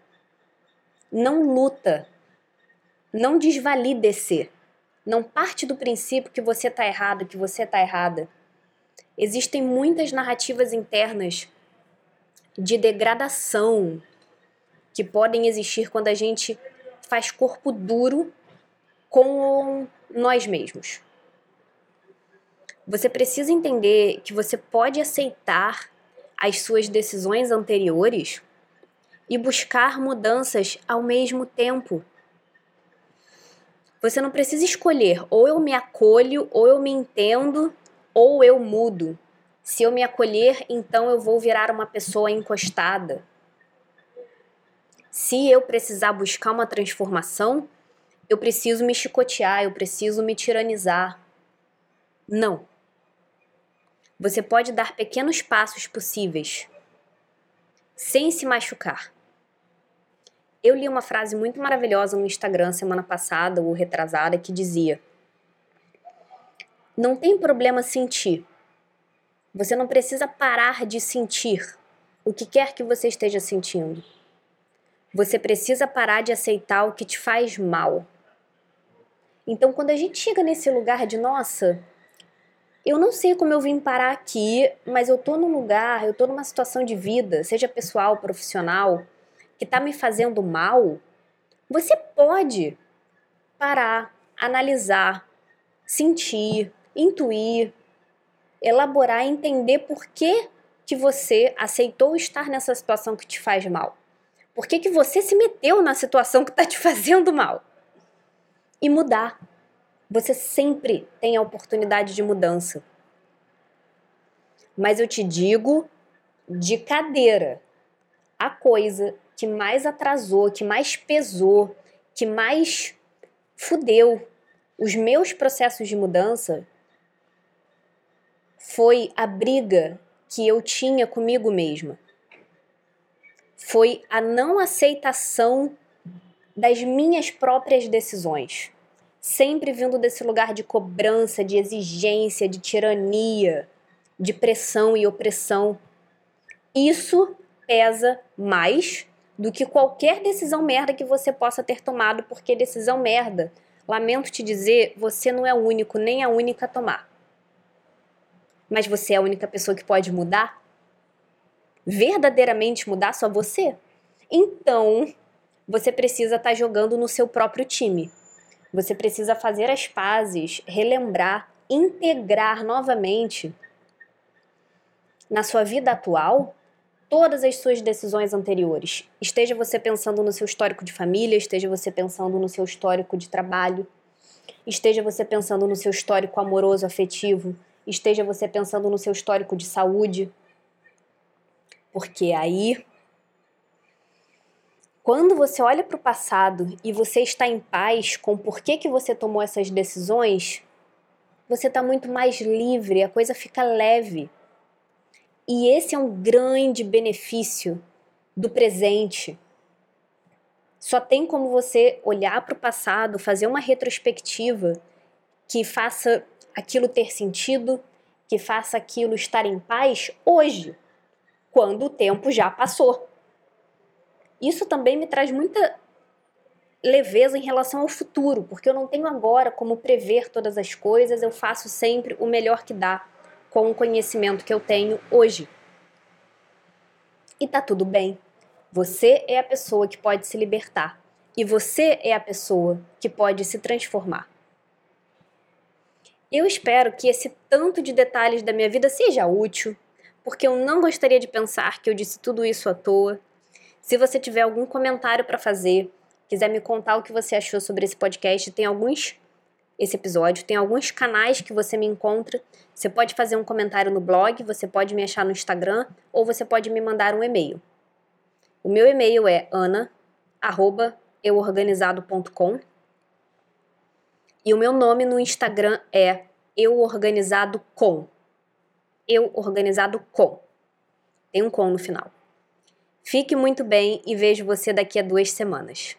Não luta, não desvalide-se não parte do princípio que você está errado, que você está errada. Existem muitas narrativas internas de degradação que podem existir quando a gente faz corpo duro com nós mesmos. Você precisa entender que você pode aceitar as suas decisões anteriores e buscar mudanças ao mesmo tempo. Você não precisa escolher ou eu me acolho, ou eu me entendo, ou eu mudo. Se eu me acolher, então eu vou virar uma pessoa encostada. Se eu precisar buscar uma transformação, eu preciso me chicotear, eu preciso me tiranizar. Não. Você pode dar pequenos passos possíveis sem se machucar. Eu li uma frase muito maravilhosa no Instagram semana passada ou retrasada que dizia: Não tem problema sentir. Você não precisa parar de sentir o que quer que você esteja sentindo. Você precisa parar de aceitar o que te faz mal. Então, quando a gente chega nesse lugar de nossa, eu não sei como eu vim parar aqui, mas eu tô num lugar, eu tô numa situação de vida, seja pessoal, profissional, que está me fazendo mal, você pode parar, analisar, sentir, intuir, elaborar, entender por que, que você aceitou estar nessa situação que te faz mal. Por que, que você se meteu na situação que está te <laughs> fazendo mal? E mudar. Você sempre tem a oportunidade de mudança. Mas eu te digo de cadeira: a coisa que mais atrasou, que mais pesou, que mais fudeu os meus processos de mudança foi a briga que eu tinha comigo mesma. Foi a não aceitação das minhas próprias decisões. Sempre vindo desse lugar de cobrança, de exigência, de tirania, de pressão e opressão. Isso pesa mais do que qualquer decisão merda que você possa ter tomado, porque decisão merda, lamento te dizer, você não é o único nem a única a tomar. Mas você é a única pessoa que pode mudar? Verdadeiramente mudar só você? Então, você precisa estar tá jogando no seu próprio time. Você precisa fazer as pazes, relembrar, integrar novamente na sua vida atual todas as suas decisões anteriores. Esteja você pensando no seu histórico de família, esteja você pensando no seu histórico de trabalho, esteja você pensando no seu histórico amoroso afetivo, esteja você pensando no seu histórico de saúde. Porque aí quando você olha para o passado e você está em paz com por que, que você tomou essas decisões, você está muito mais livre, a coisa fica leve. E esse é um grande benefício do presente. Só tem como você olhar para o passado, fazer uma retrospectiva que faça aquilo ter sentido, que faça aquilo estar em paz hoje, quando o tempo já passou. Isso também me traz muita leveza em relação ao futuro, porque eu não tenho agora como prever todas as coisas, eu faço sempre o melhor que dá com o conhecimento que eu tenho hoje. E tá tudo bem. Você é a pessoa que pode se libertar e você é a pessoa que pode se transformar. Eu espero que esse tanto de detalhes da minha vida seja útil, porque eu não gostaria de pensar que eu disse tudo isso à toa se você tiver algum comentário para fazer, quiser me contar o que você achou sobre esse podcast, tem alguns esse episódio, tem alguns canais que você me encontra. Você pode fazer um comentário no blog, você pode me achar no Instagram ou você pode me mandar um e-mail. O meu e-mail é ana@euorganizado.com e o meu nome no Instagram é euorganizado com. Eu organizado com. Tem um com no final. Fique muito bem e vejo você daqui a duas semanas.